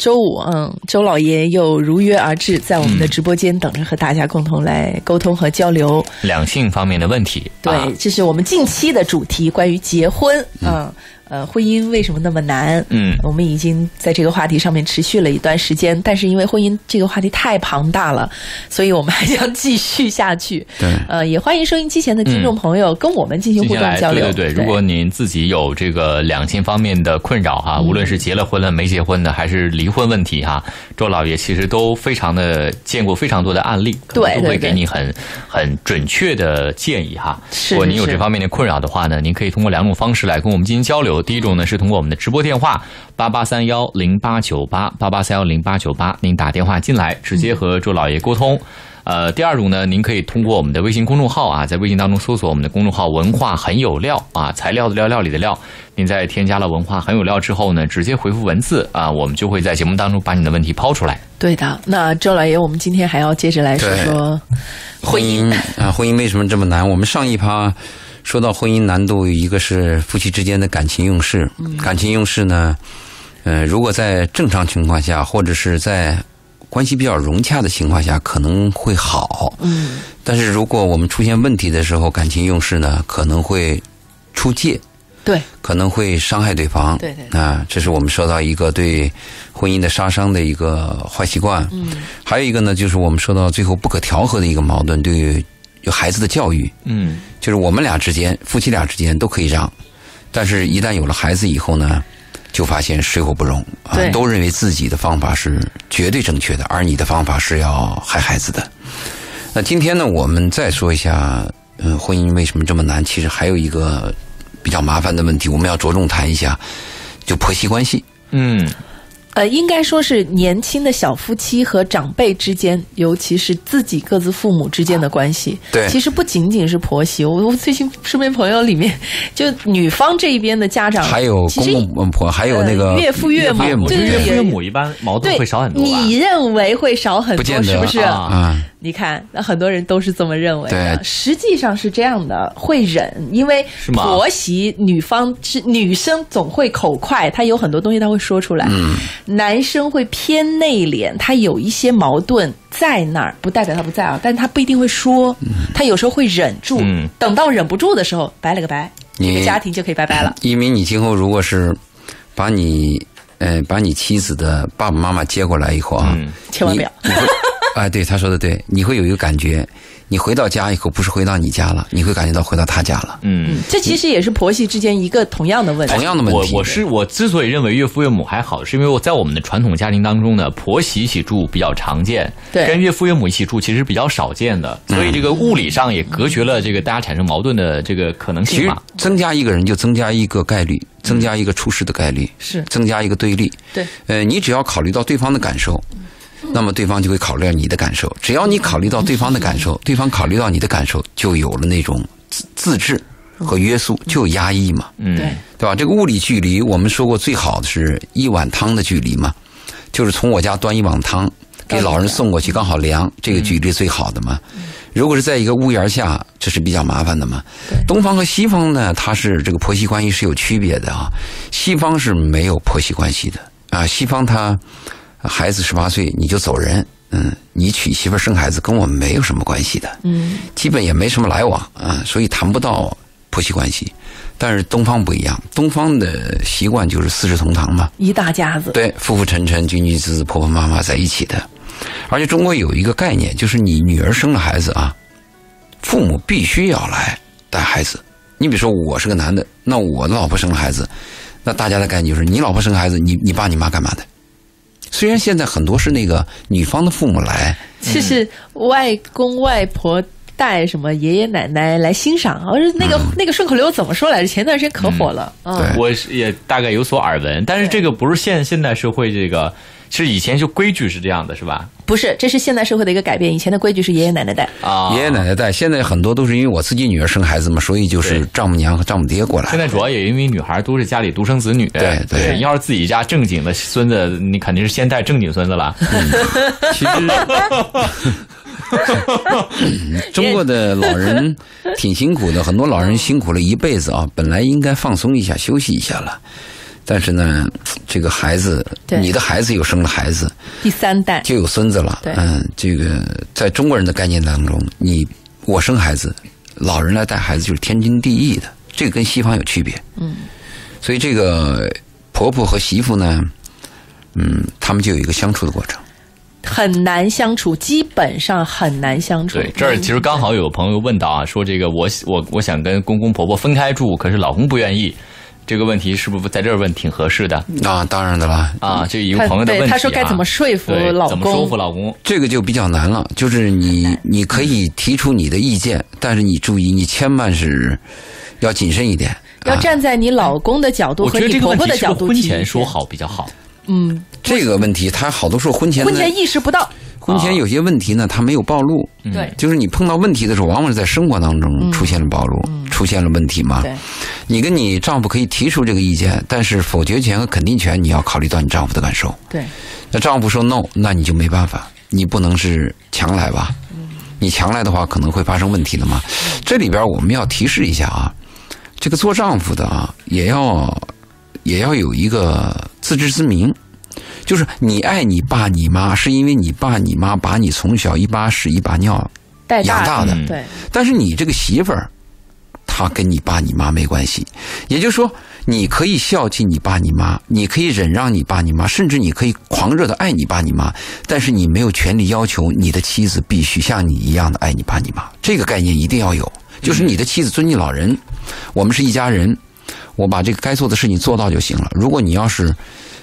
周五，嗯，周老爷又如约而至，在我们的直播间等着和大家共同来沟通和交流。两性方面的问题，对，啊这是我们近期的主题，关于结婚，嗯。呃，婚姻为什么那么难？嗯我们已经在这个话题上面持续了一段时间，但是因为婚姻这个话题太庞大了，所以我们还想继续下去。对呃，也欢迎收音机前的听众朋友跟我们进行互动交流。对对对，如果您自己有这个两性方面的困扰哈，无论是结了婚了、没结婚的，还是离婚问题哈，周老爷其实都非常的见过非常多的案例，可能都会给你很很准确的建议哈。如果您有这方面的困扰的话呢，您可以通过两种方式来跟我们进行交流。第一种呢是通过我们的直播电话八八三幺零八九八八八三幺零八九八，您打电话进来直接和周老爷沟通。呃，第二种呢，您可以通过我们的微信公众号啊，在微信当中搜索我们的公众号“文化很有料”啊，材料的料，料理的料。您在添加了“文化很有料”之后呢，直接回复文字啊，我们就会在节目当中把你的问题抛出来。对的，那周老爷，我们今天还要接着来说说婚姻啊，婚姻为什么这么难？我们上一趴说到婚姻难度，一个是夫妻之间的感情用事，感情用事呢，呃，如果在正常情况下，或者是在关系比较融洽的情况下，可能会好。嗯，但是如果我们出现问题的时候，感情用事呢，可能会出界。对可能会伤害对方。对对啊，这是我们说到一个对婚姻的杀伤的一个坏习惯。嗯，还有一个呢，就是我们说到最后不可调和的一个矛盾，对于有孩子的教育，嗯就是我们俩之间，夫妻俩之间都可以让，但是一旦有了孩子以后呢，就发现水火不容啊，都认为自己的方法是绝对正确的，而你的方法是要害孩子的。那今天呢，我们再说一下，嗯，婚姻为什么这么难？其实还有一个比较麻烦的问题，我们要着重谈一下，就婆媳关系。嗯，呃，应该说是年轻的小夫妻和长辈之间，尤其是自己各自父母之间的关系。对其实不仅仅是婆媳，我我最近身边朋友里面，就女方这一边的家长，还有其实公公婆，还有那个呃岳父岳母岳母，对对对岳父岳母一般矛盾会少很多吧？你认为会少很多，不见得是不是？啊啊，你看，那很多人都是这么认为的。对实际上是这样的，会忍，因为婆媳女方是女生总会口快，她有很多东西她会说出来。嗯，男生会偏内敛，他有一些矛盾在那儿，不代表他不在啊，但他不一定会说，他有时候会忍住，嗯。等到忍不住的时候，拜了个拜，你这个家庭就可以拜拜了。一鸣你今后如果是把你呃把你妻子的爸爸妈妈接过来以后啊，嗯千万不要。哎，对他说的对，你会有一个感觉，你回到家以后不是回到你家了，你会感觉到回到他家了，嗯。这其实也是婆媳之间一个同样的问题。同样的问题。我我是我之所以认为岳父岳母还好，是因为我在我们的传统家庭当中呢，婆媳一起住比较常见，对跟岳父岳母一起住其实比较少见的，所以这个物理上也隔绝了这个大家产生矛盾的这个可能其实性嘛。增加一个人就增加一个概率，增加一个出事的概率，是增加一个对立。对，呃，你只要考虑到对方的感受，那么对方就会考虑到你的感受。只要你考虑到对方的感受，对方考虑到你的感受，就有了那种自自制和约束，就有压抑嘛，嗯，对，对吧？这个物理距离，我们说过最好的是一碗汤的距离嘛，就是从我家端一碗汤给老人送过去，刚好凉，这个距离最好的嘛。如果是在一个屋檐下，这是比较麻烦的嘛。东方和西方呢，它是这个婆媳关系是有区别的啊。西方是没有婆媳关系的啊，西方他孩子十八岁你就走人，嗯，你娶媳妇生孩子跟我们没有什么关系的，嗯，基本也没什么来往啊，所以谈不到婆媳关系。但是东方不一样，东方的习惯就是四世同堂嘛，一大家子。对，夫夫臣臣、君君子子、婆婆妈妈在一起的。而且中国有一个概念，就是你女儿生了孩子啊，父母必须要来带孩子。你比如说，我是个男的，那我的老婆生了孩子，那大家的概念就是你老婆生孩子，你你爸你妈干嘛的？虽然现在很多是那个女方的父母来，就是外公外婆带什么爷爷奶奶来欣赏，我说那个、那个顺口溜怎么说来着？前段时间可火了，嗯，对我也大概有所耳闻，但是这个不是现现代社会这个，其实以前就规矩是这样的，是吧？不是，这是现代社会的一个改变。以前的规矩是爷爷奶奶带，啊，爷爷奶奶带。现在很多都是因为我自己女儿生孩子嘛，所以就是丈母娘和丈母爹过来现。在主要也因为女孩都是家里独生子女，对对要是自己家正经的孙子，你肯定是先带正经孙子了。其实，中国的老人挺辛苦的，很多老人辛苦了一辈子啊，本来应该放松一下、休息一下了。但是呢，这个孩子，对你的孩子又生了孩子，第三代，就有孙子了。对嗯，这个在中国人的概念当中，你我生孩子，老人来带孩子就是天经地义的，这个跟西方有区别。嗯，所以这个婆婆和媳妇呢，嗯，他们就有一个相处的过程。很难相处，基本上很难相处。对，这儿其实刚好有朋友问到啊，说这个我我我想跟公公婆婆分开住，可是老公不愿意，这个问题是不是在这儿问挺合适的啊，当然的了，啊？这一个朋友的问题、啊、对他说该怎么说服老公怎么说服？老公？这个就比较难了。就是你你可以提出你的意见，但是你注意，你千万是要谨慎一点。要啊站在你老公的角度和你婆婆的角度婚前说好比较好。嗯，这个问题，他好多时候婚前呢婚前意识不到，婚前有些问题呢，他没有暴露。嗯对就是你碰到问题的时候，往往是在生活当中出现了暴露，出现了问题嘛。对，你跟你丈夫可以提出这个意见，但是否决权和肯定权你要考虑到你丈夫的感受。对，那丈夫说 no，那你就没办法，你不能是强来吧？你强来的话，可能会发生问题的嘛。这里边我们要提示一下啊，这个做丈夫的啊，也要也要有一个自知之明，就是你爱你爸你妈，是因为你爸你妈把你从小一把屎一把尿带养大的。嗯对，但是你这个媳妇儿，她跟你爸你妈没关系。也就是说，你可以孝敬你爸你妈，你可以忍让你爸你妈，甚至你可以狂热的爱你爸你妈，但是你没有权利要求你的妻子必须像你一样的爱你爸你妈。这个概念一定要有，就是你的妻子尊敬老人，我们是一家人，我把这个该做的事情做到就行了。如果你要是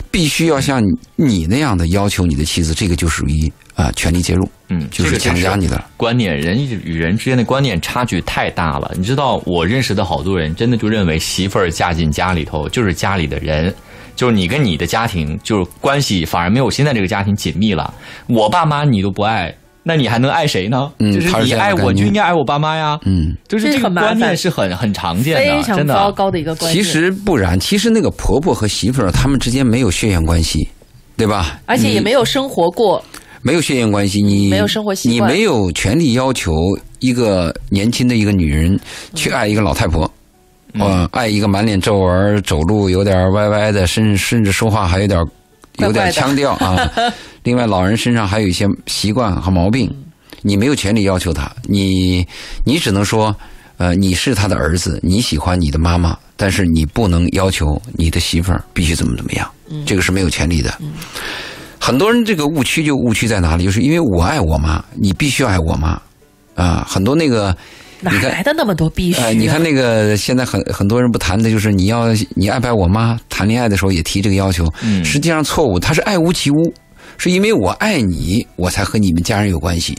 必须要像你那样的要求你的妻子，这个就属于啊、权力介入，嗯，就是强加你的了。观念，人与人之间的观念差距太大了。你知道，我认识的好多人真的就认为媳妇儿嫁进家里头就是家里的人，就是你跟你的家庭就是关系反而没有现在这个家庭紧密了。我爸妈你都不爱，那你还能爱谁呢？嗯就是你爱我就应该爱我爸妈呀。嗯。就是这个观念是很很常见的，非常真的。糟糕的一个观念。其实不然，其实那个婆婆和媳妇儿她们之间没有血缘关系，对吧？而且也没有生活过，没有血缘关系，你没有生活习惯你没有权利要求一个年轻的一个女人去爱一个老太婆，呃，爱一个满脸皱纹、走路有点歪歪的，甚至甚至说话还有点有点腔调啊。另外，老人身上还有一些习惯和毛病，你没有权利要求他，你你只能说，呃，你是他的儿子，你喜欢你的妈妈，但是你不能要求你的媳妇儿必须怎么怎么样，这个是没有权利的。很多人这个误区就误区在哪里？就是因为我爱我妈，你必须爱我妈啊。很多那个，哪来的那么多必须、啊呃，你看那个现在很很多人不谈的就是你要你爱不爱我妈？谈恋爱的时候也提这个要求，嗯实际上错误，他是爱屋及乌，是因为我爱你，我才和你们家人有关系。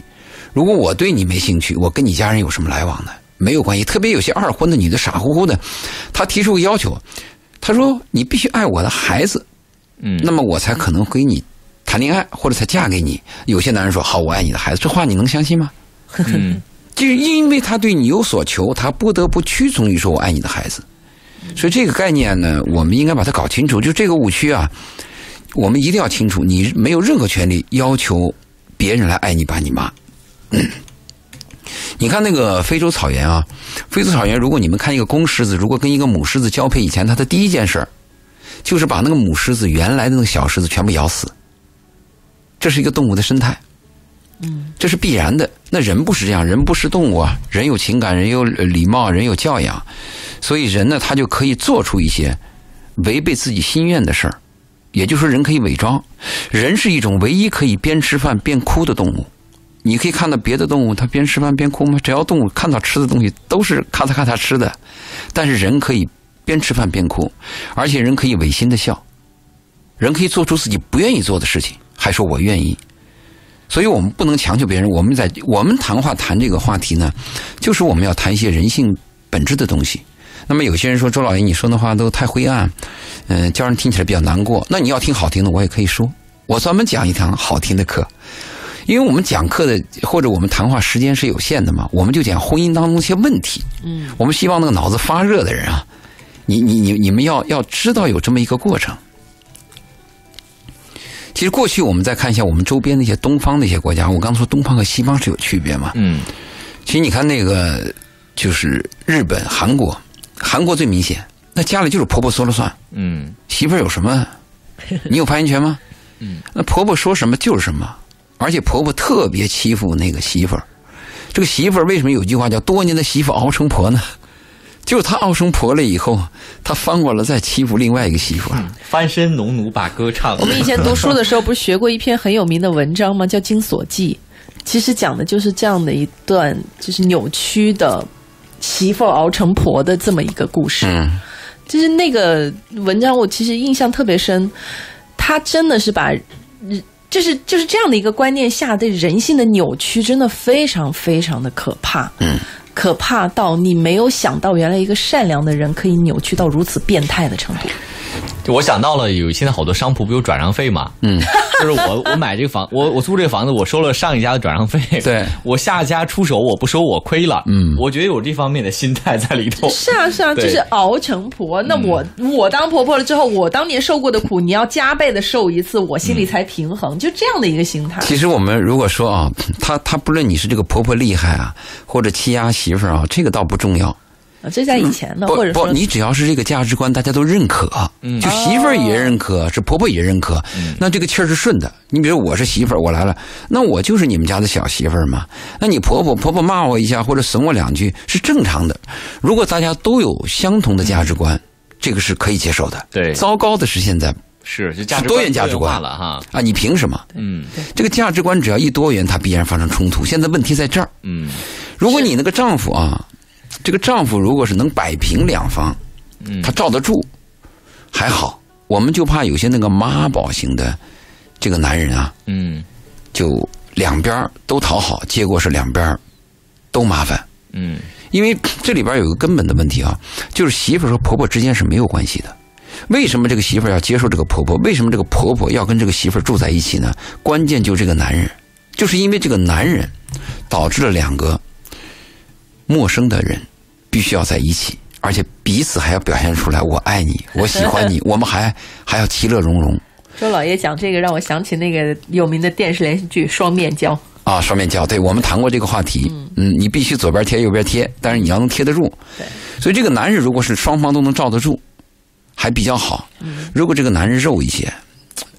如果我对你没兴趣，我跟你家人有什么来往呢？没有关系。特别有些二婚的女的傻乎乎的，她提出个要求，她说你必须爱我的孩子，嗯，那么我才可能跟你谈恋爱，或者才嫁给你。有些男人说好，我爱你的孩子，这话你能相信吗？嗯就是因为他对你有所求，他不得不屈从于说“我爱你的孩子”。所以这个概念呢，我们应该把它搞清楚。就这个误区啊，我们一定要清楚，你没有任何权利要求别人来爱你爸你妈。你看那个非洲草原啊，非洲草原，如果你们看一个公狮子，如果跟一个母狮子交配以前，它的第一件事儿就是把那个母狮子原来的那个小狮子全部咬死。这是一个动物的生态。这是必然的。那人不是这样，人不是动物啊，人有情感，人有礼貌，人有教养，所以人呢，他就可以做出一些违背自己心愿的事儿。也就是说，人可以伪装。人是一种唯一可以边吃饭边哭的动物。你可以看到别的动物，它边吃饭边哭吗？只要动物看到吃的东西，都是咔嚓咔嚓吃的。但是人可以边吃饭边哭，而且人可以违心的笑，人可以做出自己不愿意做的事情，还说我愿意。所以我们不能强求别人。我们在我们谈话谈这个话题呢，就是我们要谈一些人性本质的东西。那么有些人说周老爷，你说的话都太灰暗，嗯、叫人听起来比较难过。那你要听好听的，我也可以说，我专门讲一堂好听的课。因为我们讲课的或者我们谈话时间是有限的嘛，我们就讲婚姻当中一些问题。嗯，我们希望那个脑子发热的人啊，你你你你们要要知道有这么一个过程。其实过去我们再看一下我们周边那些东方那些国家，我刚说东方和西方是有区别嘛。嗯其实你看那个就是日本、韩国，韩国最明显，那家里就是婆婆说了算，嗯媳妇儿有什么？你有发言权吗？嗯，那婆婆说什么就是什么，而且婆婆特别欺负那个媳妇儿。这个媳妇儿为什么有句话叫“多年的媳妇熬成婆”呢？就是她熬成婆了以后，他翻过来再欺负另外一个媳妇儿。翻身农奴把歌唱。我们以前读书的时候不是学过一篇很有名的文章吗？叫《金锁记》，其实讲的就是这样的一段，就是扭曲的媳妇儿熬成婆的这么一个故事。嗯，就是那个文章，我其实印象特别深。他真的是把，就是就是这样的一个观念下对人性的扭曲，真的非常非常的可怕。嗯，可怕到你没有想到，原来一个善良的人可以扭曲到如此变态的程度。我想到了，有现在好多商铺不有转让费嘛？嗯，就是我我买这个房，我我租这个房子，我收了上一家的转让费，对我下家出手我不收我亏了。嗯我觉得有这方面的心态在里头。是啊，是啊，就是熬成婆。那我、我当婆婆了之后，我当年受过的苦，你要加倍的受一次，我心里才平衡。就这样的一个心态。其实我们如果说啊，她她不论你是这个婆婆厉害啊，或者欺压媳妇儿啊，这个倒不重要。啊这在以前呢，不不，或者说你只要是这个价值观，大家都认可，嗯就媳妇儿也认可，是婆婆也认可，那这个气儿是顺的。你比如我是媳妇儿，我来了，那我就是你们家的小媳妇儿嘛。那你婆婆婆婆骂我一下或者损我两句是正常的。如果大家都有相同的价值观，这个是可以接受的。对糟糕的是现在是就价值多元价值观了哈。啊，你凭什么？嗯这个价值观只要一多元，它必然发生冲突。现在问题在这儿。嗯如果你那个丈夫啊，这个丈夫如果是能摆平两方，嗯他罩得住，还好。我们就怕有些那个妈宝型的这个男人啊，嗯就两边都讨好，结果是两边都麻烦。嗯因为这里边有个根本的问题啊，就是媳妇儿和婆婆之间是没有关系的。为什么这个媳妇儿要接受这个婆婆？为什么这个婆婆要跟这个媳妇儿住在一起呢？关键就这个男人，就是因为这个男人导致了两个陌生的人必须要在一起，而且彼此还要表现出来我爱你，我喜欢你，我们还还要其乐融融周老爷讲这个，让我想起那个有名的电视连续剧《双面胶》。啊！双面胶，对我们谈过这个话题。嗯，你必须左边贴右边贴，但是你要能贴得住。对，所以这个男人如果是双方都能罩得住，还比较好。如果这个男人肉一些，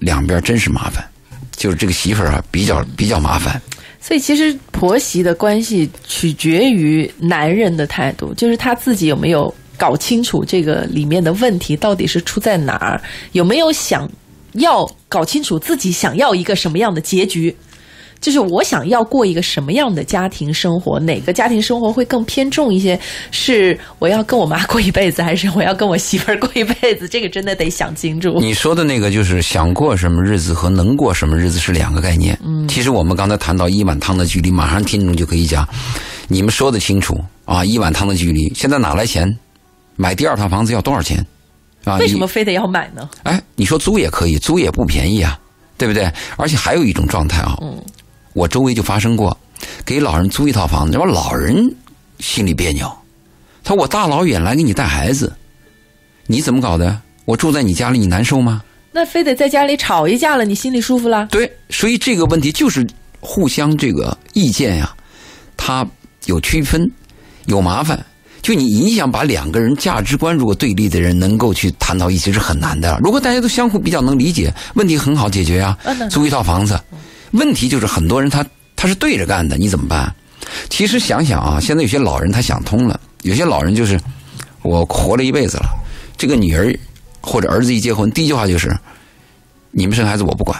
两边真是麻烦。就是这个媳妇儿啊，比较比较麻烦。所以其实婆媳的关系取决于男人的态度，就是他自己有没有搞清楚这个里面的问题到底是出在哪儿，有没有想要搞清楚自己想要一个什么样的结局。就是我想要过一个什么样的家庭生活，哪个家庭生活会更偏重一些？是我要跟我妈过一辈子，还是我要跟我媳妇儿过一辈子？这个真的得想清楚。你说的那个就是想过什么日子和能过什么日子是两个概念。嗯，其实我们刚才谈到一碗汤的距离，马上听众就可以讲，你们说的清楚啊，一碗汤的距离，现在哪来钱？买第二套房子要多少钱？啊，为什么非得要买呢？哎，你说租也可以，租也不便宜啊，对不对？而且还有一种状态啊，嗯我周围就发生过，给老人租一套房子，然后老人心里别扭，他说我大老远来给你带孩子，你怎么搞的？我住在你家里，你难受吗？那非得在家里吵一架了，你心里舒服啦？对，所以这个问题就是互相这个意见呀、它有区分，有麻烦。就你你想把两个人价值观如果对立的人能够去谈到一起是很难的。如果大家都相互比较能理解，问题很好解决呀、租一套房子，问题就是很多人他他是对着干的，你怎么办？其实想想啊，现在有些老人他想通了，有些老人就是我活了一辈子了，这个女儿或者儿子一结婚，第一句话就是你们生孩子我不管，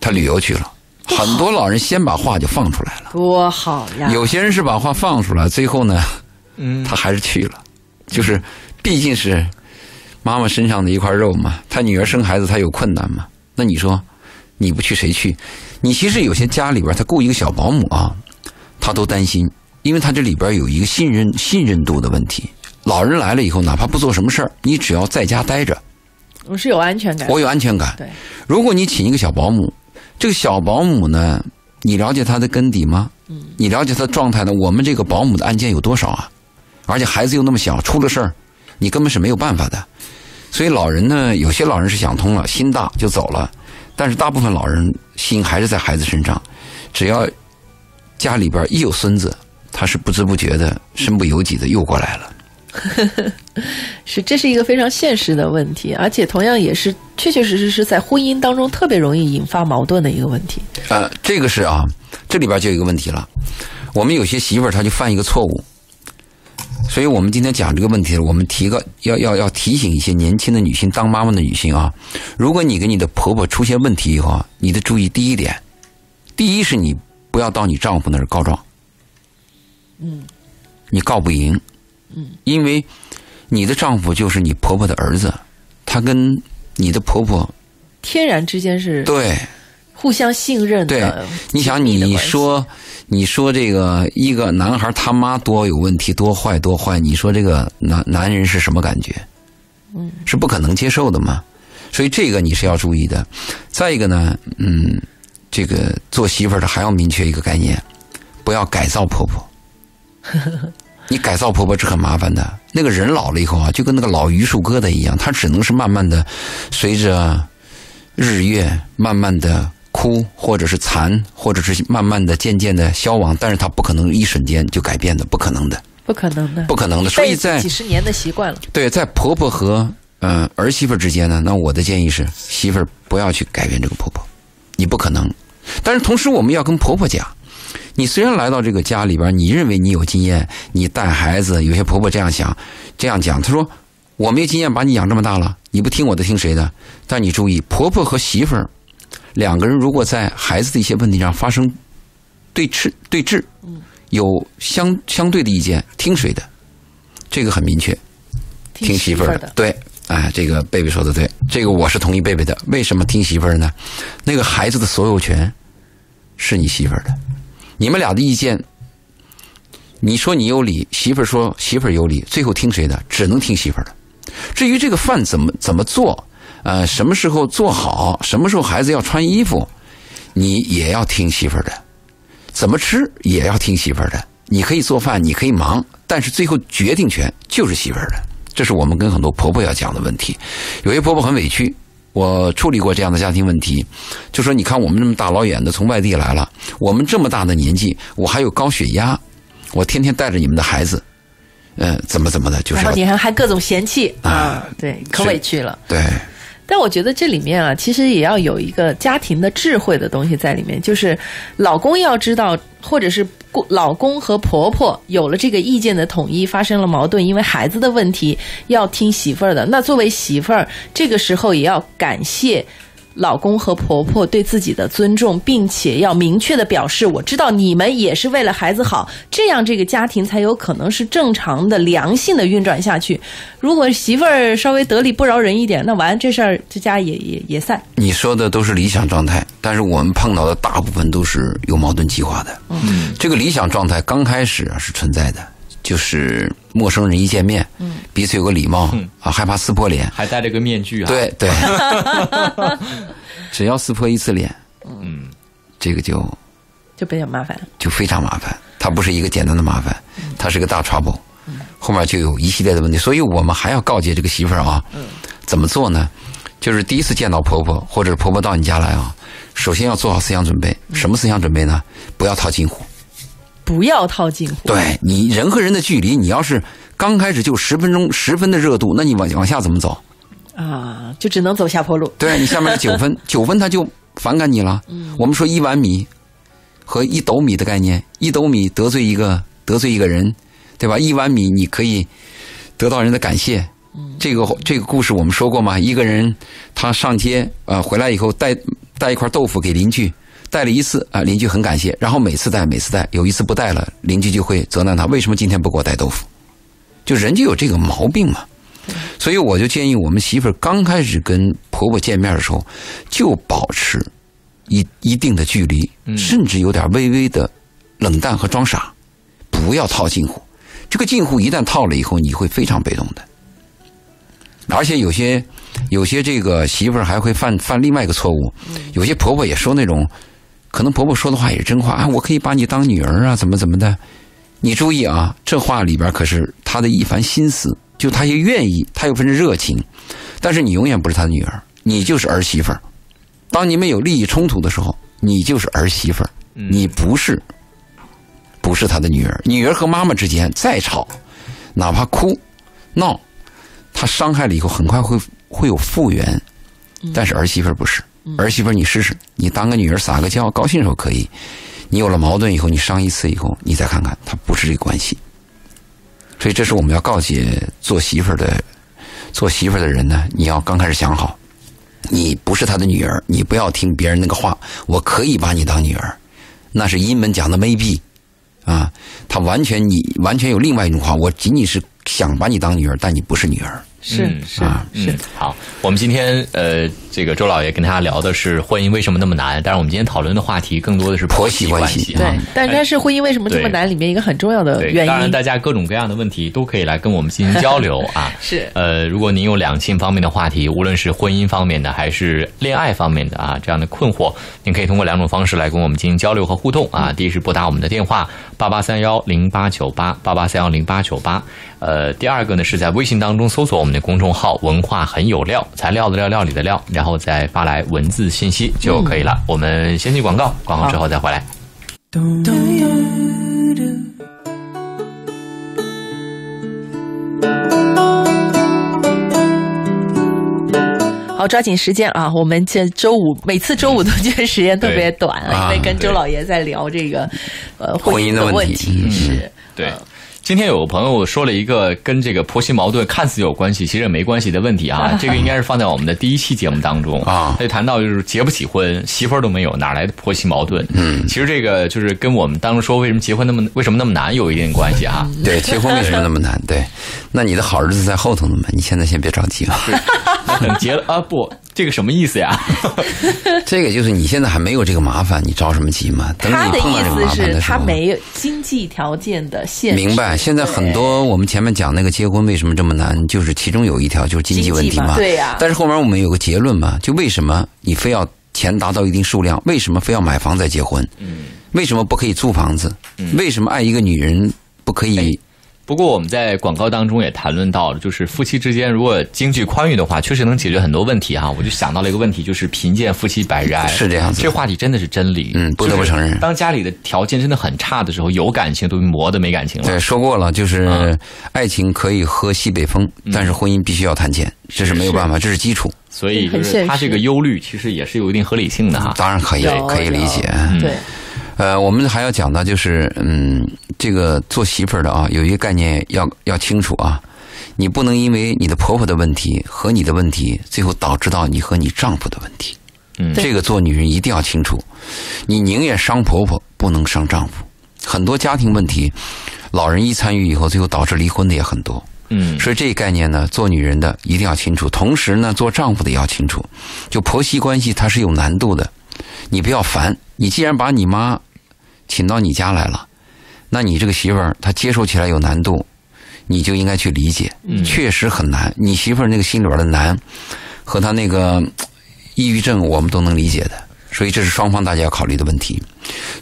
他旅游去了。很多老人先把话就放出来了，多好呀！有些人是把话放出来，最后呢，嗯他还是去了，就是毕竟是妈妈身上的一块肉嘛。他女儿生孩子，他有困难嘛？那你说你不去谁去？你其实有些家里边他雇一个小保姆啊，他都担心，因为他这里边有一个信任信任度的问题。老人来了以后，哪怕不做什么事儿，你只要在家待着，我是有安全感。我有安全感。对，如果你请一个小保姆，这个小保姆呢，你了解他的根底吗？嗯，你了解他的状态呢？我们这个保姆的案件有多少啊？而且孩子又那么小，出了事儿，你根本是没有办法的。所以老人呢，有些老人是想通了，心大就走了，但是大部分老人心还是在孩子身上。只要家里边一有孙子，他是不知不觉的、身不由己的又过来了。是，这是一个非常现实的问题，而且同样也是确确实实是在婚姻当中特别容易引发矛盾的一个问题。呃，这个是啊，这里边就有一个问题了。我们有些媳妇儿她就犯一个错误，所以我们今天讲这个问题，我们提个要要要提醒一些年轻的女性，当妈妈的女性啊，如果你跟你的婆婆出现问题以后啊，你得注意第一点，第一是你不要到你丈夫那儿告状，嗯，你告不赢，嗯，因为你的丈夫就是你婆婆的儿子，他跟你的婆婆天然之间是对。互相信任对的。，你想，你说，你说这个一个男孩他妈多有问题，多坏多坏，你说这个男男人是什么感觉？嗯，是不可能接受的嘛。所以这个你是要注意的。再一个呢，嗯，这个做媳妇儿的还要明确一个概念，不要改造婆婆。你改造婆婆是很麻烦的。那个人老了以后啊，就跟那个老榆树疙瘩一样，他只能是慢慢的随着日月慢慢的枯，或者是残，或者是慢慢的渐渐的消亡，但是它不可能一瞬间就改变的，不可能的，不可能的，不可能的。所以在几十年的习惯了。对在婆婆和嗯、呃儿媳妇之间呢，那我的建议是，媳妇儿不要去改变这个婆婆，你不可能。但是同时，我们要跟婆婆讲，你虽然来到这个家里边，你认为你有经验，你带孩子，有些婆婆这样想，这样讲，她说我没有经验，把你养这么大了，你不听我的，听谁的？但你注意，婆婆和媳妇儿两个人如果在孩子的一些问题上发生对峙对峙，有相相对的意见，听谁的？这个很明确，听媳妇儿的。对，哎，这个贝贝说的对，这个我是同意贝贝的。为什么听媳妇儿呢？那个孩子的所有权是你媳妇儿的，你们俩的意见，你说你有理，媳妇儿说媳妇儿有理，最后听谁的？只能听媳妇儿的。至于这个饭怎么怎么做，呃，什么时候做好，什么时候孩子要穿衣服，你也要听媳妇儿的。怎么吃也要听媳妇儿的。你可以做饭，你可以忙，但是最后决定权就是媳妇儿的。这是我们跟很多婆婆要讲的问题。有些婆婆很委屈，我处理过这样的家庭问题，就说你看我们这么大老远的从外地来了，我们这么大的年纪，我还有高血压，我天天带着你们的孩子，嗯、怎么怎么的，就是然后你还还各种嫌弃啊啊，对，可委屈了。对。但我觉得这里面啊，其实也要有一个家庭的智慧的东西在里面，就是老公要知道，或者是公老公和婆婆有了这个意见的统一，发生了矛盾，因为孩子的问题要听媳妇儿的。那作为媳妇儿，这个时候也要感谢。老公和婆婆对自己的尊重，并且要明确的表示，我知道你们也是为了孩子好，这样这个家庭才有可能是正常的、良性的运转下去。如果媳妇儿稍微得理不饶人一点，那完这事儿这家也也也散。你说的都是理想状态，但是我们碰到的大部分都是有矛盾激化的。嗯，这个理想状态刚开始啊是存在的，就是陌生人一见面，嗯，彼此有个礼貌、啊，害怕撕破脸。还戴着个面具啊。，对对，只要撕破一次脸，嗯，这个就就比较麻烦。就非常麻烦。它不是一个简单的麻烦，它是个大 trouble，后面就有一系列的问题。所以我们还要告诫这个媳妇儿啊，怎么做呢？就是第一次见到婆婆或者婆婆到你家来啊，首先要做好思想准备。什么思想准备呢？不要套近乎。不要套近乎。对你人和人的距离，你要是刚开始就十分钟十分的热度，那你往往下怎么走？啊，就只能走下坡路。对你下面是九分，九分他就反感你了。我们说一碗米和一斗米的概念，一斗米得罪一个得罪一个人，对吧？一碗米你可以得到人的感谢。这个这个故事我们说过嘛？一个人他上街呃回来以后带带一块豆腐给邻居，带了一次啊、邻居很感谢，然后每次带每次带，有一次不带了，邻居就会责难他为什么今天不给我带豆腐？就人就有这个毛病嘛。所以我就建议我们媳妇儿刚开始跟婆婆见面的时候，就保持一一定的距离，甚至有点微微的冷淡和装傻，不要套近乎。这个近乎一旦套了以后，你会非常被动的。而且有些有些这个媳妇儿还会犯犯另外一个错误，有些婆婆也说那种，可能婆婆说的话也是真话啊，我可以把你当女儿啊，怎么怎么的。你注意啊，这话里边可是她的一番心思，就她也愿意，她有份热情，但是你永远不是她的女儿，你就是儿媳妇儿。当你们有利益冲突的时候，你就是儿媳妇儿，你不是，不是她的女儿。女儿和妈妈之间再吵，哪怕哭，闹，她伤害了以后，很快会会有复原。但是儿媳妇儿不是，儿媳妇你试试，你当个女儿撒个娇，高兴时候可以。你有了矛盾以后，你伤一次以后，你再看看，他不是这个关系。所以这是我们要告诫做媳妇的，做媳妇的人呢，你要刚开始想好，你不是他的女儿，你不要听别人那个话，我可以把你当女儿，那是阴门讲的 maybe 啊，他完全你完全有另外一种话，我仅仅是想把你当女儿，但你不是女儿。是嗯是啊是嗯，好，我们今天呃，这个周老爷跟大家聊的是婚姻为什么那么难，但是我们今天讨论的话题更多的是婆媳媳关系系。对啊，但是它是婚姻为什么这么难里面一个很重要的对，原当然，因。大家各种各样的问题都可以来跟我们进行交流啊。是呃，如果您有两性方面的话题，无论是婚姻方面的还是恋爱方面的啊，这样的困惑，您可以通过两种方式来跟我们进行交流和互动啊。第一是拨打我们的电话八八三幺零八九八八八三幺零八九八，呃，第二个呢是在微信当中搜索我们的公众号“文化很有料”，材料的料，料理的料，然后再发来文字信息就可以了。我们先进广告，广告之后再回来。好，抓紧时间啊！我们这周五每次周五都觉得时间特别短啊，因为跟周老爷在聊这个呃婚姻的问题嗯是对，今天有个朋友说了一个跟这个婆媳矛盾看似有关系，其实也没关系的问题啊。这个应该是放在我们的第一期节目当中啊他就谈到就是结不起婚，媳妇儿都没有，哪来的婆媳矛盾？嗯，其实这个就是跟我们当时说为什么结婚那么为什么那么难有一定关系啊。对，结婚为什么那么难？对，那你的好日子在后头呢嘛？你现在先别着急啊。那等 结了啊，不，这个什么意思呀？这个就是你现在还没有这个麻烦，你着什么急嘛？等他的你碰到这个麻意思是，烦的时候，他没有经济条件的限制。明白。现在很多我们前面讲那个结婚为什么这么难，就是其中有一条就是经济问题嘛对呀但是后面我们有个结论嘛，就为什么你非要钱达到一定数量，为什么非要买房再结婚？嗯，为什么不可以租房子？为什么爱一个女人不可以？不过我们在广告当中也谈论到了，就是夫妻之间如果经济宽裕的话，确实能解决很多问题哈、我就想到了一个问题，就是贫贱夫妻百日哀，是这样子。这话题真的是真理，嗯不得不承认。就是当家里的条件真的很差的时候，有感情都磨得没感情了。对，说过了，就是嗯。爱情可以喝西北风，但是婚姻必须要谈钱，这是没有办法，这是基础。所以就是他这个忧虑其实也是有一定合理性的哈。当然可以，可以理解。嗯。对，呃，我们还要讲到就是，嗯，这个做媳妇儿的啊，有一个概念要要清楚啊，你不能因为你的婆婆的问题和你的问题，最后导致到你和你丈夫的问题。嗯这个做女人一定要清楚，你宁愿伤婆婆，不能伤丈夫。很多家庭问题，老人一参与以后，最后导致离婚的也很多。嗯，所以这一概念呢，做女人的一定要清楚，同时呢，做丈夫的也要清楚。就婆媳关系它是有难度的，你不要烦。你既然把你妈请到你家来了，那你这个媳妇儿她接受起来有难度，你就应该去理解。嗯确实很难。你媳妇儿那个心里边的难，和她那个抑郁症，我们都能理解的。所以这是双方大家要考虑的问题。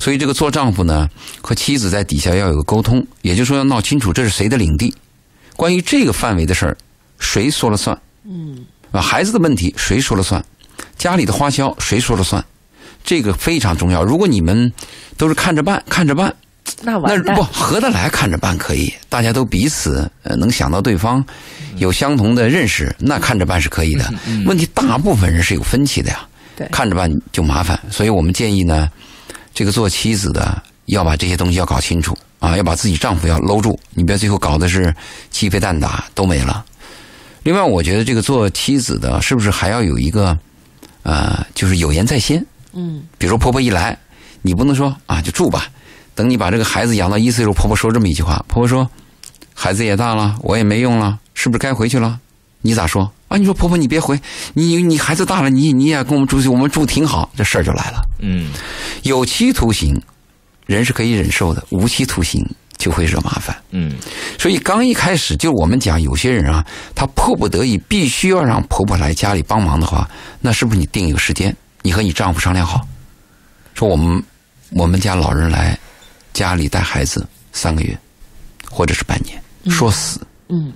所以这个做丈夫呢，和妻子在底下要有个沟通，也就是说要闹清楚这是谁的领地。关于这个范围的事儿，谁说了算？嗯，啊，孩子的问题谁说了算？家里的花销谁说了算？这个非常重要。如果你们都是看着办，看着办，那完那不。合得来，看着办可以，大家都彼此呃能想到对方有相同的认识，那看着办是可以的。问题大部分人是有分歧的呀，对看着办就麻烦，所以我们建议呢，这个做妻子的要把这些东西要搞清楚啊，要把自己丈夫要搂住，你别最后搞的是鸡飞蛋打都没了。另外，我觉得这个做妻子的，是不是还要有一个呃，就是有言在先？嗯，比如说婆婆一来，你不能说啊就住吧，等你把这个孩子养到一岁的时候，婆婆说这么一句话，婆婆说孩子也大了，我也没用了，是不是该回去了？你咋说啊？你说婆婆你别回，你你孩子大了，你你也跟我们住去，我们住挺好，这事儿就来了。嗯，有期徒刑，人是可以忍受的；无期徒刑就会惹麻烦。嗯，所以刚一开始就我们讲，有些人啊，他迫不得已必须要让婆婆来家里帮忙的话，那是不是你定一个时间，你和你丈夫商量好，说我们我们家老人来家里带孩子三个月，或者是半年，说死，嗯，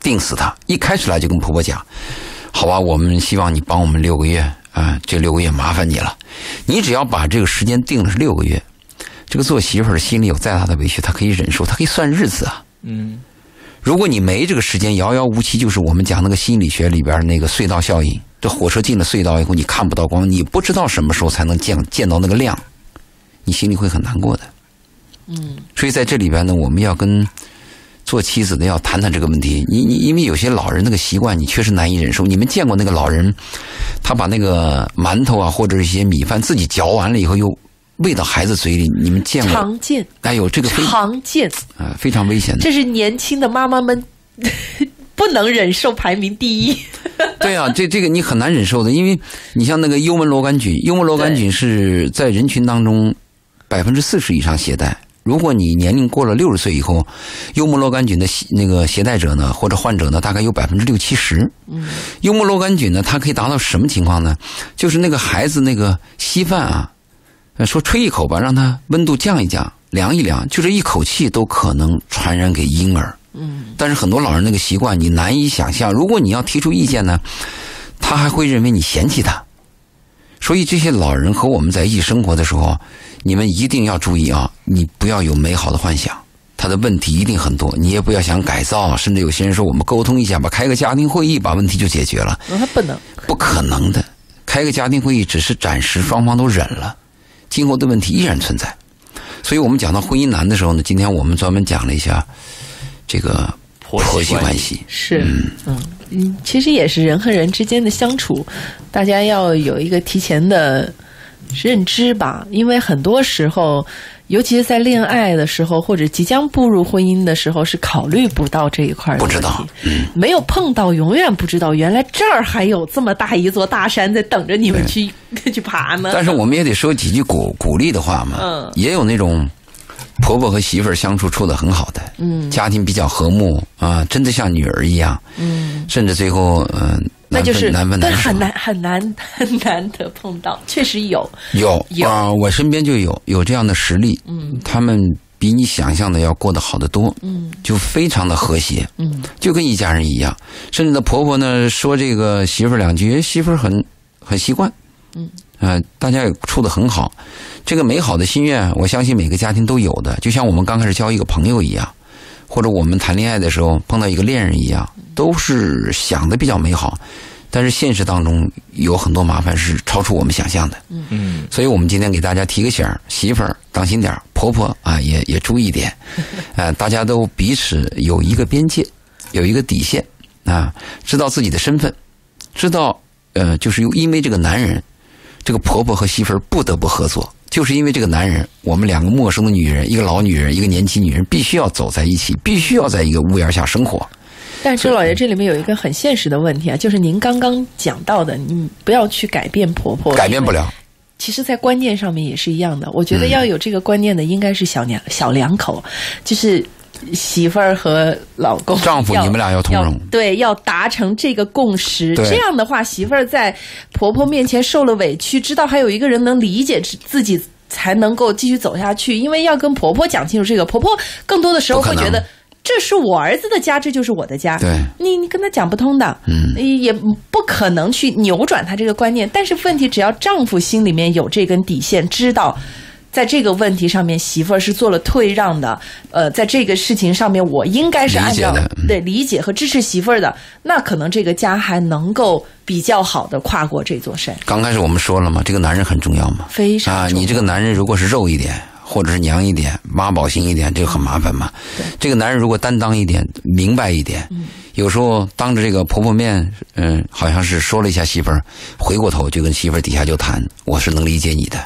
定死他。一开始来就跟婆婆讲，好吧，我们希望你帮我们六个月啊，这六个月麻烦你了。你只要把这个时间定了是六个月，这个做媳妇儿的心里有再大的委屈，她可以忍受，她可以算日子啊。嗯，如果你没这个时间，遥遥无期，就是我们讲那个心理学里边那个隧道效应。这火车进了隧道以后，你看不到光，你不知道什么时候才能见见到那个亮，你心里会很难过的。嗯，所以在这里边呢，我们要跟做妻子的要谈谈这个问题。你你因为有些老人那个习惯，你确实难以忍受。你们见过那个老人，他把那个馒头啊或者一些米饭自己嚼完了以后又喂到孩子嘴里，你们见过？常见，哎呦，这个非常见，啊非常危险的。这是年轻的妈妈们不能忍受排名第一。对啊，这这个你很难忍受的，因为你像那个幽门螺杆菌，幽门螺杆菌是在人群当中百分之四十以上携带。如果你年龄过了六十岁以后，幽门螺杆菌的携那个携带者呢，或者患者呢，大概有百分之六七十。嗯，幽门螺杆菌呢，它可以达到什么情况呢？就是那个孩子那个稀饭啊，呃说吹一口吧，让它温度降一降、凉一凉，就这一口气都可能传染给婴儿。嗯，但是很多老人那个习惯，你难以想象。如果你要提出意见呢，他还会认为你嫌弃他。所以这些老人和我们在一起生活的时候，你们一定要注意啊，你不要有美好的幻想，他的问题一定很多，你也不要想改造，甚至有些人说我们沟通一下吧，开个家庭会议把问题就解决了，他不能，不可能的。开个家庭会议只是暂时双方都忍了，今后的问题依然存在。所以我们讲到婚姻难的时候呢，今天我们专门讲了一下这个婆婆媳关关系。是，嗯嗯，其实也是人和人之间的相处，大家要有一个提前的认知吧，因为很多时候，尤其是在恋爱的时候，或者即将步入婚姻的时候，是考虑不到这一块儿的不知道没有碰到，永远不知道原来这儿还有这么大一座大山在等着你们去 去爬呢。但是我们也得说几句鼓鼓励的话嘛。嗯也有那种婆婆和媳妇儿相处处的很好的，嗯。家庭比较和睦啊，真的像女儿一样，嗯，甚至最后嗯、难那就是分难分难很难很难很难得碰到，确实有，有有。啊、我身边就有有这样的实例，嗯。他们比你想象的要过得好得多，嗯。就非常的和谐，嗯。就跟一家人一样。甚至呢，婆婆呢说这个媳妇儿两句，媳妇儿很很习惯，嗯，呃，大家也处得很好。这个美好的心愿，我相信每个家庭都有的，就像我们刚开始交一个朋友一样，或者我们谈恋爱的时候碰到一个恋人一样，都是想的比较美好。但是现实当中有很多麻烦是超出我们想象的，嗯，所以我们今天给大家提个醒儿：媳妇儿当心点儿，婆婆啊也也注意点，呃，大家都彼此有一个边界，有一个底线啊，知道自己的身份，知道呃，就是因为这个男人，这个婆婆和媳妇儿不得不合作，就是因为这个男人，我们两个陌生的女人，一个老女人，一个年轻女人，必须要走在一起，必须要在一个屋檐下生活。但是周老爷，这里面有一个很现实的问题啊，就是您刚刚讲到的，你不要去改变婆婆，改变不。了，其实，在观念上面也是一样的。我觉得要有这个观念的，应该是小两小两口，就是媳妇儿和老公，丈夫你们俩要通融对，要达成这个共识。这样的话，媳妇儿在婆婆面前受了委屈，知道还有一个人能理解自己，才能够继续走下去。因为要跟婆婆讲清楚这个，婆婆更多的时候会觉得。这是我儿子的家，这就是我的家。对你你跟他讲不通的，嗯，也不可能去扭转他这个观念。但是问题，只要丈夫心里面有这根底线，知道在这个问题上面，媳妇儿是做了退让的，呃，在这个事情上面，我应该是按照对理解和支持媳妇儿的，那可能这个家还能够比较好的跨过这座山，刚开始我们说了嘛，这个男人很重要嘛，啊，非常重要你这个男人如果是肉一点，或者是娘一点、妈宝型一点，这个很麻烦嘛。这个男人如果担当一点、明白一点，有时候当着这个婆婆面，嗯，好像是说了一下媳妇儿，回过头就跟媳妇儿底下就谈，我是能理解你的。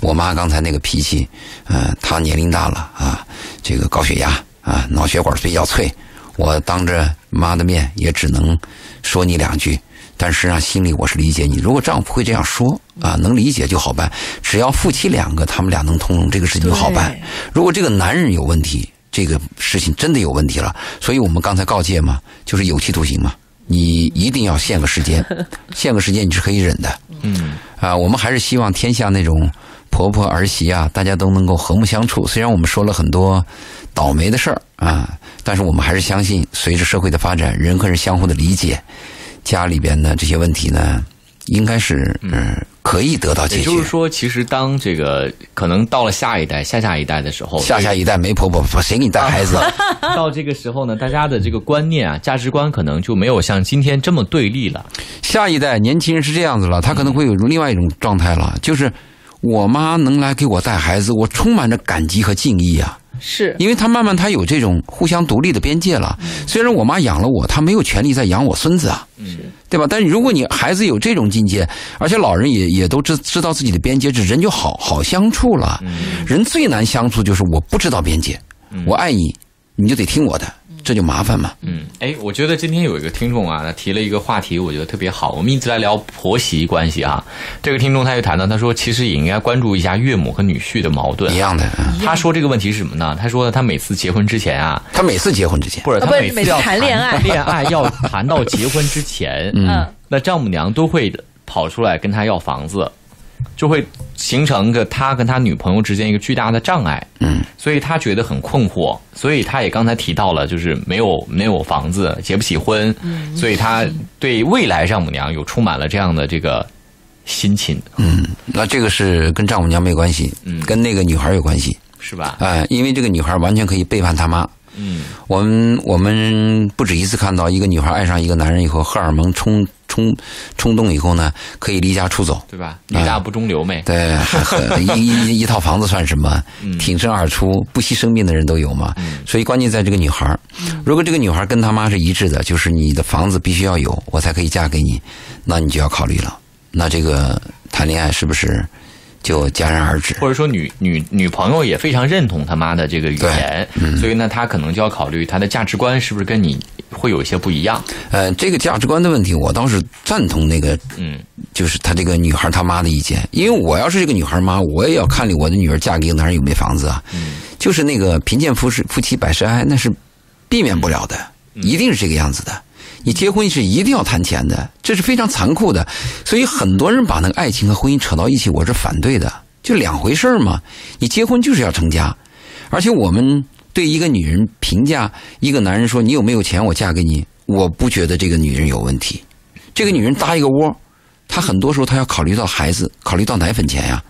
我妈刚才那个脾气，呃，她年龄大了啊，这个高血压啊，脑血管比较脆，我当着妈的面也只能说你两句。但实际上心里我是理解你。如果丈夫会这样说啊，能理解就好办。只要夫妻两个他们俩能通融，这个事情就好办。如果这个男人有问题，这个事情真的有问题了，所以我们刚才告诫嘛，就是有期徒刑嘛，你一定要限个时间，限个时间你是可以忍的。嗯，啊，我们还是希望天下那种婆婆儿媳啊，大家都能够和睦相处。虽然我们说了很多倒霉的事儿啊，但是我们还是相信，随着社会的发展，人和人相互的理解，家里边的这些问题呢，应该是嗯、呃可可以得到解决。也就是说，其实当这个可能到了下一代、下下一代的时候，下下一代没婆婆，谁给你带孩子？到这个时候呢，大家的这个观念啊、价值观可能就没有像今天这么对立了。下一代年轻人是这样子了，他可能会有另外一种状态了，就是我妈能来给我带孩子，我充满着感激和敬意啊。是因为他慢慢他有这种互相独立的边界了。虽然我妈养了我，她没有权利再养我孙子啊，对吧？但是如果你孩子有这种境界，而且老人也也都知知道自己的边界，这人就好好相处了。人最难相处就是我不知道边界，我爱你，你就得听我的，这就麻烦嘛。嗯，哎，我觉得今天有一个听众啊，他提了一个话题，我觉得特别好。我们一直来聊婆媳关系啊，这个听众他就谈到，他说其实也应该关注一下岳母和女婿的矛盾一。样的，嗯他说这个问题是什么呢？他说他每次结婚之前啊，他每次结婚之前，或者他啊不是每次每次要谈恋爱恋爱要谈到结婚之前，嗯那丈母娘都会跑出来跟他要房子，就会形成一个他跟他女朋友之间一个巨大的障碍。嗯，所以他觉得很困惑，所以他也刚才提到了，就是没有没有房子，结不起婚，嗯所以他对未来丈母娘有充满了这样的这个心情，嗯，那这个是跟丈母娘没关系，嗯跟那个女孩有关系。是吧？哎，因为这个女孩完全可以背叛他妈。嗯我们我们不止一次看到一个女孩爱上一个男人以后，荷尔蒙冲冲冲动以后呢，可以离家出走。对吧？女大不中留妹，对，一一一套房子算什么？嗯挺身而出、不惜生命的人都有嘛。所以关键在这个女孩儿。如果这个女孩跟她妈是一致的，就是你的房子必须要有，我才可以嫁给你，那你就要考虑了。那这个谈恋爱是不是就戛然而止？或者说女女女朋友也非常认同他妈的这个语言，所以呢，他可能就要考虑他的价值观是不是跟你会有一些不一样。呃，这个价值观的问题，我倒是赞同那个嗯就是他这个女孩他妈的意见，因为我要是这个女孩妈，我也要看里我的女儿嫁给一个男人有没房子啊。就是那个贫贱夫妻夫妻百事哀，那是避免不了的，一定是这个样子的。你结婚是一定要谈钱的，这是非常残酷的。所以很多人把那个爱情和婚姻扯到一起，我是反对的，就两回事嘛。你结婚就是要成家，而且我们对一个女人评价一个男人说你有没有钱，我嫁给你，我不觉得这个女人有问题。这个女人搭一个窝，她很多时候她要考虑到孩子，考虑到奶粉钱呀。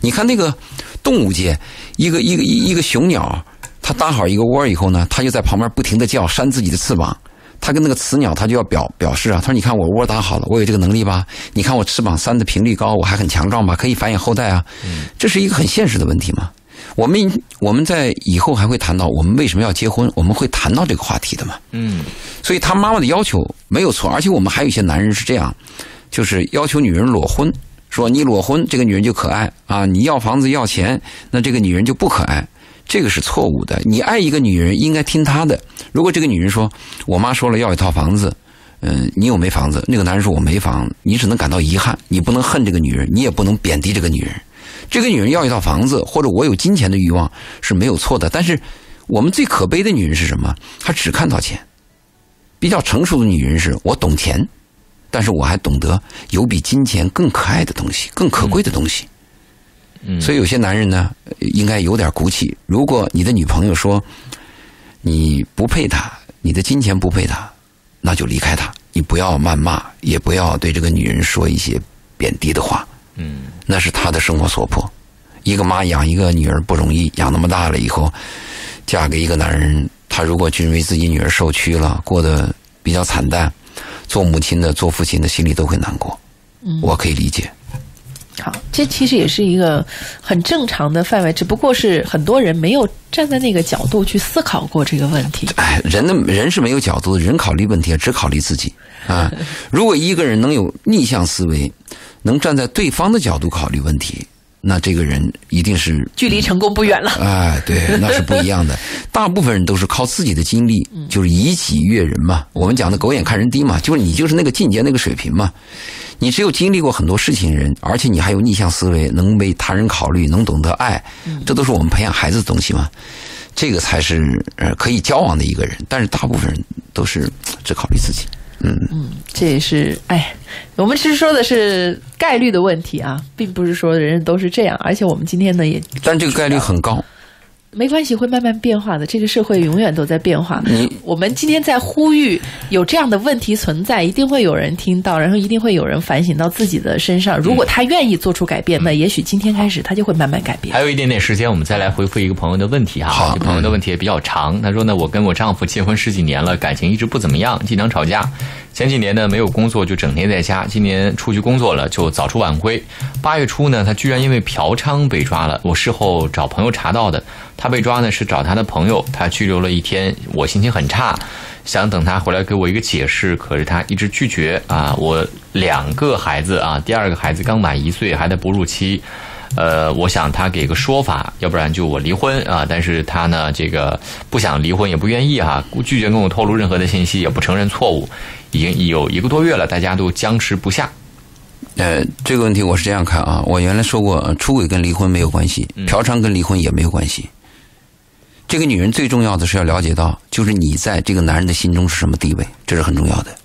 你看那个动物界，一个一个一一个雄鸟，它搭好一个窝以后呢，它就在旁边不停的叫，扇自己的翅膀。它跟那个雌鸟，他就要表表示啊，他说：“你看我窝打好了，我有这个能力吧？你看我翅膀扇的频率高，我还很强壮吧？可以繁衍后代啊。”这是一个很现实的问题嘛。我们我们在以后还会谈到我们为什么要结婚，我们会谈到这个话题的嘛。嗯所以他妈妈的要求没有错，而且我们还有一些男人是这样，就是要求女人裸婚，说你裸婚，这个女人就可爱啊，你要房子要钱，那这个女人就不可爱，这个是错误的。你爱一个女人，应该听她的。如果这个女人说，我妈说了要一套房子，嗯，你有没房子？那个男人说我没房，你只能感到遗憾，你不能恨这个女人，你也不能贬低这个女人。这个女人要一套房子，或者我有金钱的欲望是没有错的，但是我们最可悲的女人是什么？她只看到钱。比较成熟的女人是我懂钱，但是我还懂得有比金钱更可爱的东西、更可贵的东西。所以有些男人呢，呃应该有点骨气。如果你的女朋友说你不配她，你的金钱不配她，那就离开她。你不要谩骂，也不要对这个女人说一些贬低的话。嗯那是她的生活所迫。一个妈养一个女儿不容易，养那么大了以后，嫁给一个男人，她如果认为自己女儿受屈了，过得比较惨淡，做母亲的、做父亲的心里都会难过。嗯我可以理解。好，这其实也是一个很正常的范围，只不过是很多人没有站在那个角度去思考过这个问题。哎，人的人是没有角度的，人考虑问题只考虑自己啊。如果一个人能有逆向思维，能站在对方的角度考虑问题，那这个人一定是距离成功不远了。哎，对，那是不一样的。大部分人都是靠自己的经历，就是以己悦人嘛。我们讲的狗眼看人低嘛，就是你就是那个境界那个水平嘛。你只有经历过很多事情的人，而且你还有逆向思维，能为他人考虑，能懂得爱，这都是我们培养孩子的东西嘛。这个才是呃可以交往的一个人。但是大部分人都是只考虑自己。嗯嗯，这也是哎，我们其实说的是概率的问题啊，并不是说人人都是这样。而且我们今天呢也但这个概率很高。没关系，会慢慢变化的。这个社会永远都在变化。你我们今天在呼吁有这样的问题存在，一定会有人听到，然后一定会有人反省到自己的身上。如果他愿意做出改变，那也许今天开始他就会慢慢改变。还有一点点时间，我们再来回复一个朋友的问题哈。好这朋友的问题也比较长，他说呢，我跟我丈夫结婚十几年了，感情一直不怎么样，经常吵架。前几年呢没有工作，就整天在家；今年出去工作了，就早出晚归。八月初呢，他居然因为嫖娼被抓了，我事后找朋友查到的。他被抓呢是找他的朋友，他拘留了一天，我心情很差。想等他回来给我一个解释，可是他一直拒绝啊！我两个孩子啊，第二个孩子刚满一岁，还在哺乳期，呃，我想他给个说法，要不然就我离婚啊！但是他呢，这个不想离婚，也不愿意哈、拒绝跟我透露任何的信息，也不承认错误，已经有一个多月了，大家都僵持不下。呃，这个问题我是这样看啊，我原来说过，呃出轨跟离婚没有关系，嫖娼跟离婚也没有关系。这个女人最重要的是要了解到，就是你在这个男人的心中是什么地位，这是很重要的。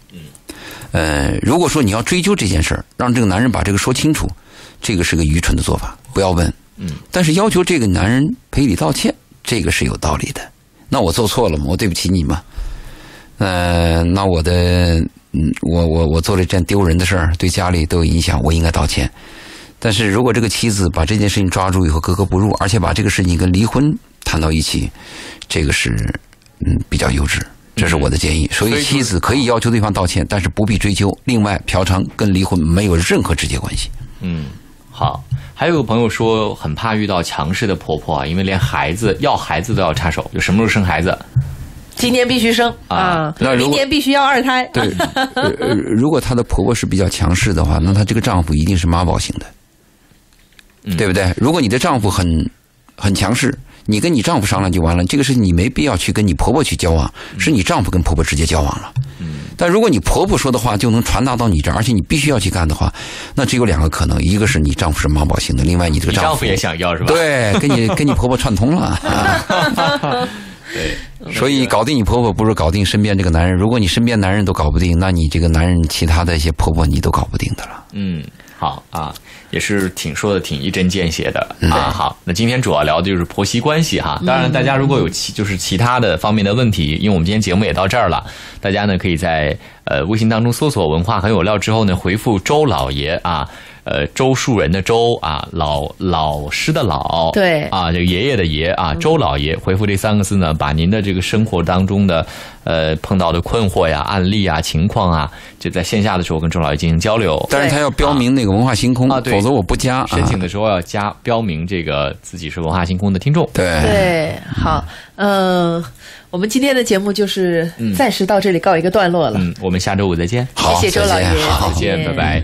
呃，如果说你要追究这件事儿，让这个男人把这个说清楚，这个是个愚蠢的做法，不要问。嗯，但是要求这个男人赔礼道歉，这个是有道理的。那我做错了吗？我对不起你吗？呃，那我的，嗯，我我我做了这件丢人的事儿，对家里都有影响，我应该道歉。但是如果这个妻子把这件事情抓住以后格格不入，而且把这个事情跟离婚谈到一起，这个是嗯比较幼稚，这是我的建议。所以妻子可以要求对方道歉，但是不必追究。另外，嫖娼跟离婚没有任何直接关系。嗯，好。还有个朋友说很怕遇到强势的婆婆啊，因为连孩子要孩子都要插手，就什么时候生孩子？今年必须生啊啊，那如果明年必须要二胎。对，如果她的婆婆是比较强势的话，那她这个丈夫一定是妈宝型的，嗯对不对？如果你的丈夫很很强势，你跟你丈夫商量就完了，这个事情你没必要去跟你婆婆去交往，是你丈夫跟婆婆直接交往了。但如果你婆婆说的话就能传达到你这儿，而且你必须要去干的话，那只有两个可能：一个是你丈夫是妈宝型的，另外你这个夫丈夫也想要是吧？对，跟你跟你婆婆串通了。啊对，所以搞定你婆婆不如搞定身边这个男人。如果你身边男人都搞不定，那你这个男人其他的一些婆婆你都搞不定的了。嗯，好啊，也是挺说的挺一针见血的嗯啊。好，那今天主要聊的就是婆媳关系哈。当然，大家如果有其就是其他的方面的问题，因为我们今天节目也到这儿了，大家呢可以在呃微信当中搜索“文化很有料”之后呢，回复周老爷啊。呃，周树人的周啊，老老师的老，对啊，这个爷爷的爷啊，周老爷，回复这三个字呢，把您的这个生活当中的呃碰到的困惑呀、案例啊、情况啊，就在线下的时候跟周老爷进行交流。但是他要标明那个文化星空，啊否则我不加。申请啊的时候要加标明这个自己是文化星空的听众。对对，好，嗯、我们今天的节目就是暂时到这里告一个段落了。嗯，我们下周五再见。好，谢谢周老爷好再见，拜拜。